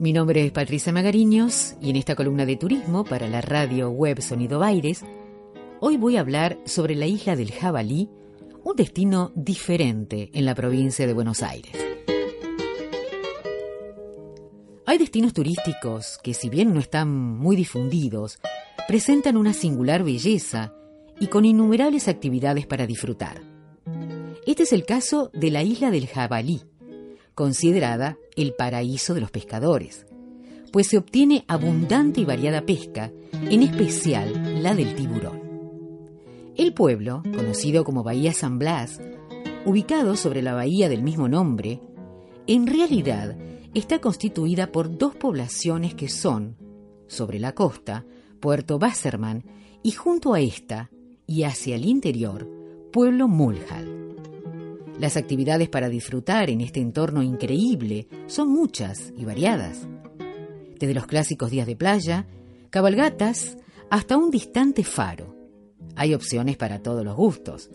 Mi nombre es Patricia Magariños y en esta columna de turismo para la radio web Sonido Baires, hoy voy a hablar sobre la isla del Jabalí, un destino diferente en la provincia de Buenos Aires. Hay destinos turísticos que si bien no están muy difundidos, presentan una singular belleza y con innumerables actividades para disfrutar. Este es el caso de la isla del Jabalí, considerada el paraíso de los pescadores, pues se obtiene abundante y variada pesca, en especial la del tiburón. El pueblo, conocido como Bahía San Blas, ubicado sobre la bahía del mismo nombre, en realidad está constituida por dos poblaciones que son, sobre la costa, Puerto Basserman y junto a esta, y hacia el interior, Pueblo Mulhall. Las actividades para disfrutar en este entorno increíble son muchas y variadas. Desde los clásicos días de playa, cabalgatas, hasta un distante faro. Hay opciones para todos los gustos,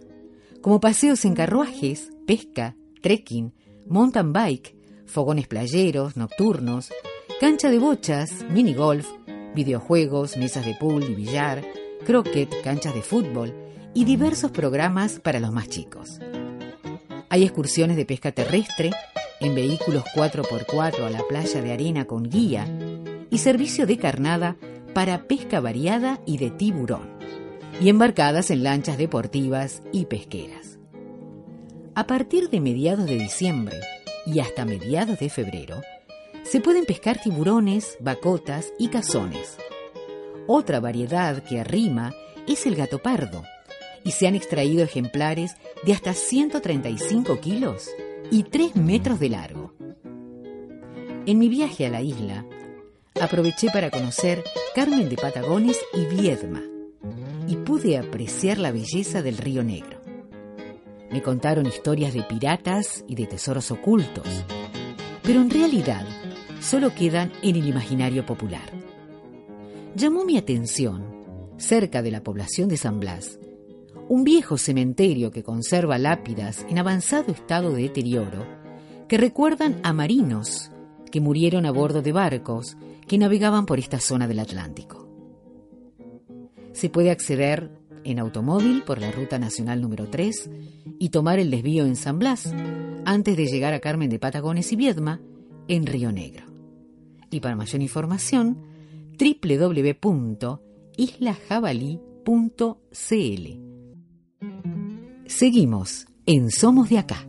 como paseos en carruajes, pesca, trekking, mountain bike, fogones playeros, nocturnos, cancha de bochas, mini golf, videojuegos, mesas de pool y billar, croquet, canchas de fútbol y diversos programas para los más chicos. Hay excursiones de pesca terrestre en vehículos 4x4 a la playa de arena con guía y servicio de carnada para pesca variada y de tiburón, y embarcadas en lanchas deportivas y pesqueras. A partir de mediados de diciembre y hasta mediados de febrero, se pueden pescar tiburones, bacotas y cazones. Otra variedad que arrima es el gato pardo, y se han extraído ejemplares de hasta 135 kilos y 3 metros de largo. En mi viaje a la isla, aproveché para conocer Carmen de Patagones y Viedma y pude apreciar la belleza del río Negro. Me contaron historias de piratas y de tesoros ocultos, pero en realidad solo quedan en el imaginario popular. Llamó mi atención, cerca de la población de San Blas, un viejo cementerio que conserva lápidas en avanzado estado de deterioro que recuerdan a marinos que murieron a bordo de barcos que navegaban por esta zona del Atlántico. Se puede acceder en automóvil por la Ruta Nacional número 3 y tomar el desvío en San Blas antes de llegar a Carmen de Patagones y Viedma en Río Negro. Y para mayor información, www.islajabalí.cl Seguimos en Somos de Acá.